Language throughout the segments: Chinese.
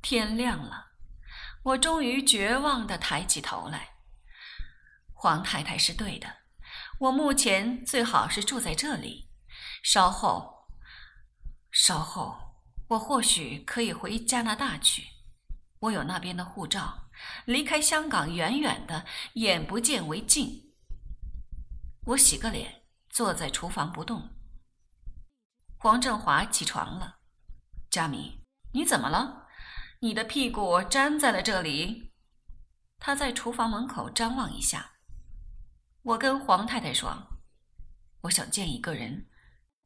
天亮了，我终于绝望地抬起头来。黄太太是对的，我目前最好是住在这里。稍后，稍后，我或许可以回加拿大去。我有那边的护照，离开香港远远的，眼不见为净。我洗个脸，坐在厨房不动。黄振华起床了，佳敏，你怎么了？你的屁股粘在了这里。他在厨房门口张望一下。我跟黄太太说：“我想见一个人，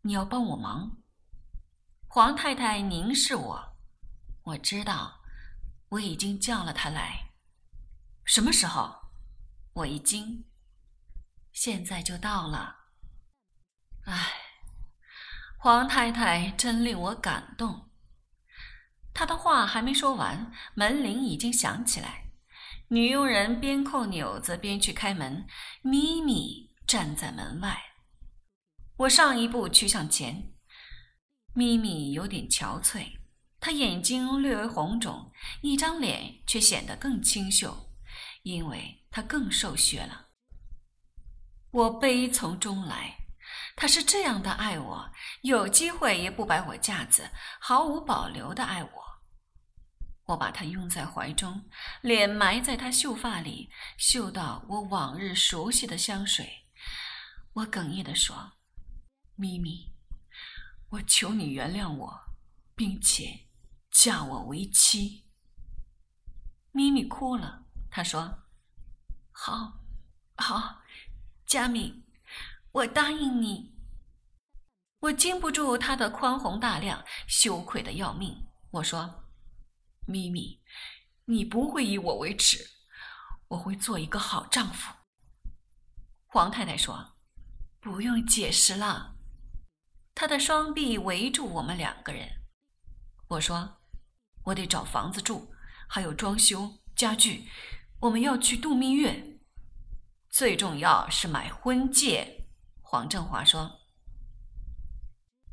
你要帮我忙。”黄太太凝视我，我知道，我已经叫了他来。什么时候？我一惊。现在就到了。唉。黄太太真令我感动。他的话还没说完，门铃已经响起来。女佣人边扣钮子边去开门，咪咪站在门外。我上一步去向前，咪咪有点憔悴，她眼睛略微红肿，一张脸却显得更清秀，因为她更瘦削了。我悲从中来。他是这样的爱我，有机会也不摆我架子，毫无保留的爱我。我把他拥在怀中，脸埋在他秀发里，嗅到我往日熟悉的香水。我哽咽地说：“咪咪，我求你原谅我，并且嫁我为妻。”咪咪哭了，他说：“好，好，佳敏。”我答应你。我经不住他的宽宏大量，羞愧的要命。我说：“咪咪，你不会以我为耻，我会做一个好丈夫。”黄太太说：“不用解释了。”她的双臂围住我们两个人。我说：“我得找房子住，还有装修家具。我们要去度蜜月，最重要是买婚戒。”黄振华说：“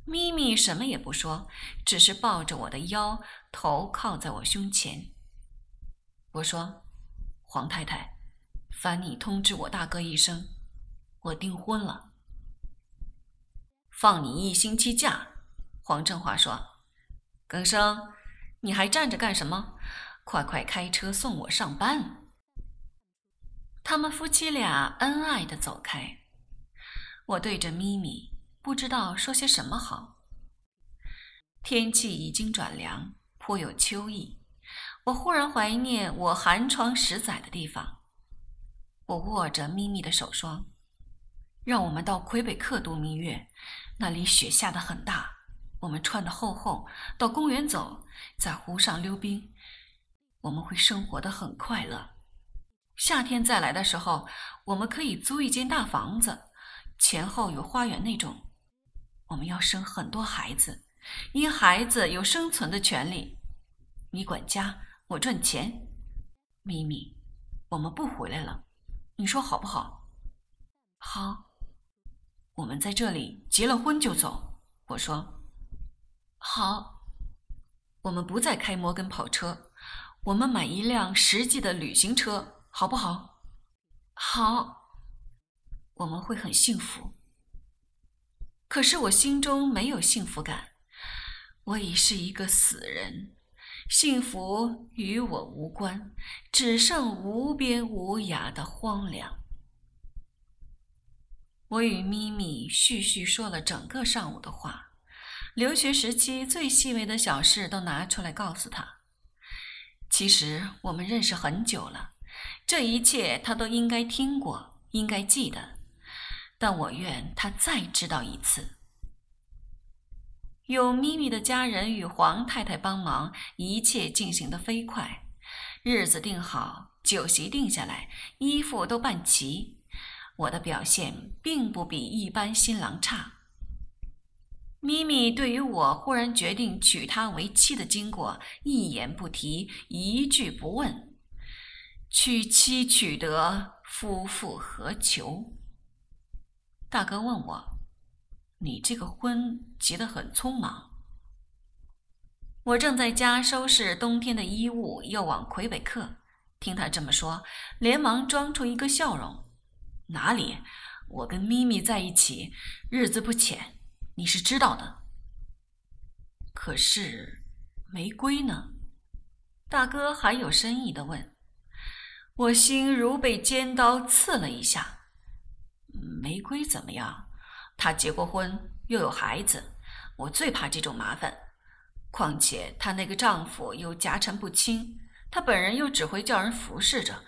咪咪什么也不说，只是抱着我的腰，头靠在我胸前。”我说：“黄太太，烦你通知我大哥一声，我订婚了，放你一星期假。”黄振华说：“耿生，你还站着干什么？快快开车送我上班。”他们夫妻俩恩爱的走开。我对着咪咪，不知道说些什么好。天气已经转凉，颇有秋意。我忽然怀念我寒窗十载的地方。我握着咪咪的手说：“让我们到魁北克度蜜月，那里雪下的很大。我们穿的厚厚，到公园走，在湖上溜冰。我们会生活的很快乐。夏天再来的时候，我们可以租一间大房子。”前后有花园那种，我们要生很多孩子，因孩子有生存的权利。你管家，我赚钱。咪咪，我们不回来了，你说好不好？好。我们在这里结了婚就走。我说好。我们不再开摩根跑车，我们买一辆实际的旅行车，好不好？好。我们会很幸福，可是我心中没有幸福感。我已是一个死人，幸福与我无关，只剩无边无涯的荒凉。我与咪咪絮絮说了整个上午的话，留学时期最细微的小事都拿出来告诉他。其实我们认识很久了，这一切他都应该听过，应该记得。但我愿他再知道一次。有咪咪的家人与黄太太帮忙，一切进行得飞快。日子定好，酒席定下来，衣服都办齐。我的表现并不比一般新郎差。咪咪对于我忽然决定娶她为妻的经过，一言不提，一句不问。娶妻娶得，夫复何求？大哥问我：“你这个婚结得很匆忙。”我正在家收拾冬天的衣物，又往魁北克。听他这么说，连忙装出一个笑容：“哪里？我跟咪咪在一起，日子不浅，你是知道的。可是玫瑰呢？”大哥还有深意的问。我心如被尖刀刺了一下。玫瑰怎么样？她结过婚，又有孩子，我最怕这种麻烦。况且她那个丈夫又家产不清，她本人又只会叫人服侍着，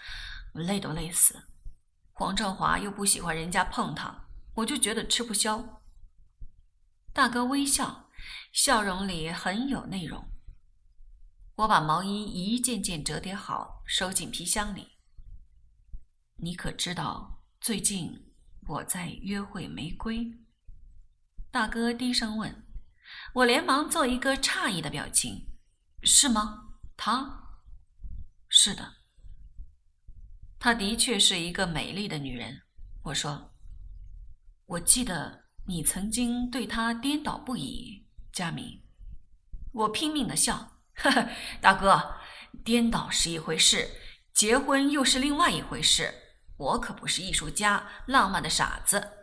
累都累死。黄兆华又不喜欢人家碰她，我就觉得吃不消。大哥微笑，笑容里很有内容。我把毛衣一件件折叠好，收进皮箱里。你可知道最近我在约会玫瑰？大哥低声问。我连忙做一个诧异的表情。是吗？她？是的。她的确是一个美丽的女人。我说。我记得你曾经对她颠倒不已，佳明。我拼命的笑。呵呵，大哥，颠倒是一回事，结婚又是另外一回事。我可不是艺术家、浪漫的傻子，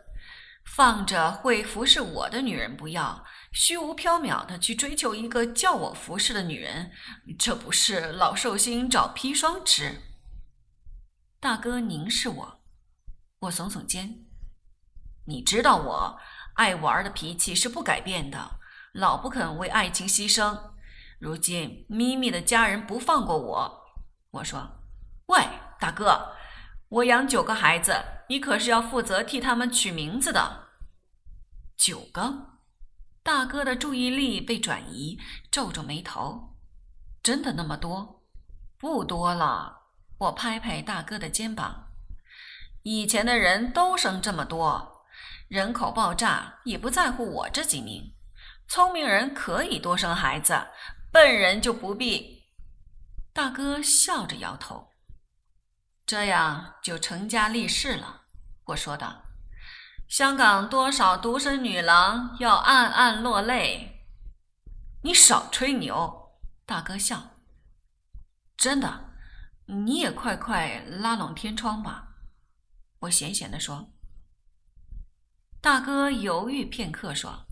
放着会服侍我的女人不要，虚无缥缈的去追求一个叫我服侍的女人，这不是老寿星找砒霜吃？大哥凝视我，我耸耸肩。你知道我爱玩的脾气是不改变的，老不肯为爱情牺牲。如今咪咪的家人不放过我，我说：“喂，大哥。”我养九个孩子，你可是要负责替他们取名字的。九个，大哥的注意力被转移，皱皱眉头。真的那么多？不多了。我拍拍大哥的肩膀。以前的人都生这么多，人口爆炸也不在乎我这几名。聪明人可以多生孩子，笨人就不必。大哥笑着摇头。这样就成家立室了，我说道。香港多少独身女郎要暗暗落泪。你少吹牛，大哥笑。真的，你也快快拉拢天窗吧，我闲闲的说。大哥犹豫片刻说：“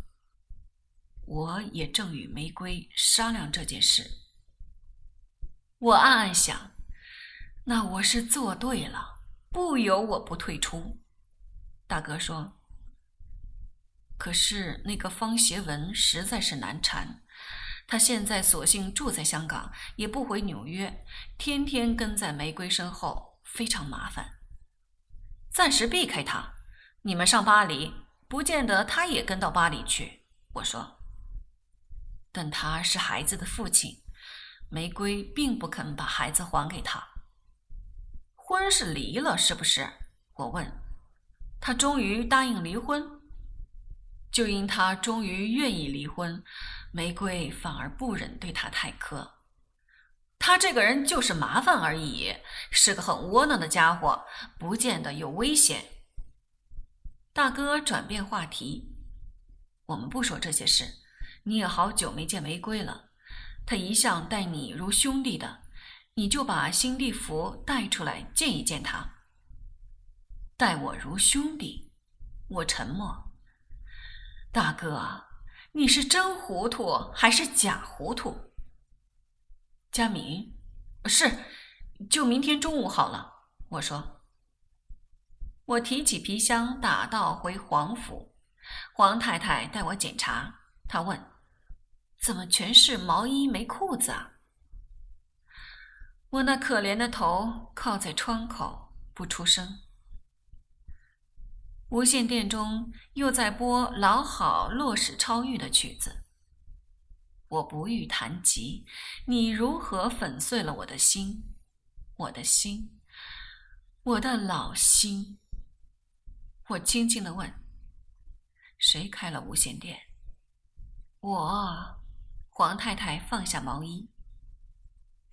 我也正与玫瑰商量这件事。”我暗暗想。那我是做对了，不由我不退出。大哥说：“可是那个方协文实在是难缠，他现在索性住在香港，也不回纽约，天天跟在玫瑰身后，非常麻烦。暂时避开他，你们上巴黎，不见得他也跟到巴黎去。”我说：“但他是孩子的父亲，玫瑰并不肯把孩子还给他。”婚是离了，是不是？我问。他终于答应离婚。就因他终于愿意离婚，玫瑰反而不忍对他太苛。他这个人就是麻烦而已，是个很窝囊的家伙，不见得有危险。大哥转变话题，我们不说这些事。你也好久没见玫瑰了，他一向待你如兄弟的。你就把新地福带出来见一见他。待我如兄弟，我沉默。大哥，你是真糊涂还是假糊涂？佳明，是，就明天中午好了。我说。我提起皮箱，打道回黄府。黄太太带我检查，她问：“怎么全是毛衣没裤子啊？”我那可怜的头靠在窗口，不出声。无线电中又在播老好洛史超玉的曲子。我不欲谈及你如何粉碎了我的心，我的心，我的老心。我轻轻的问：“谁开了无线电？”我，黄太太放下毛衣。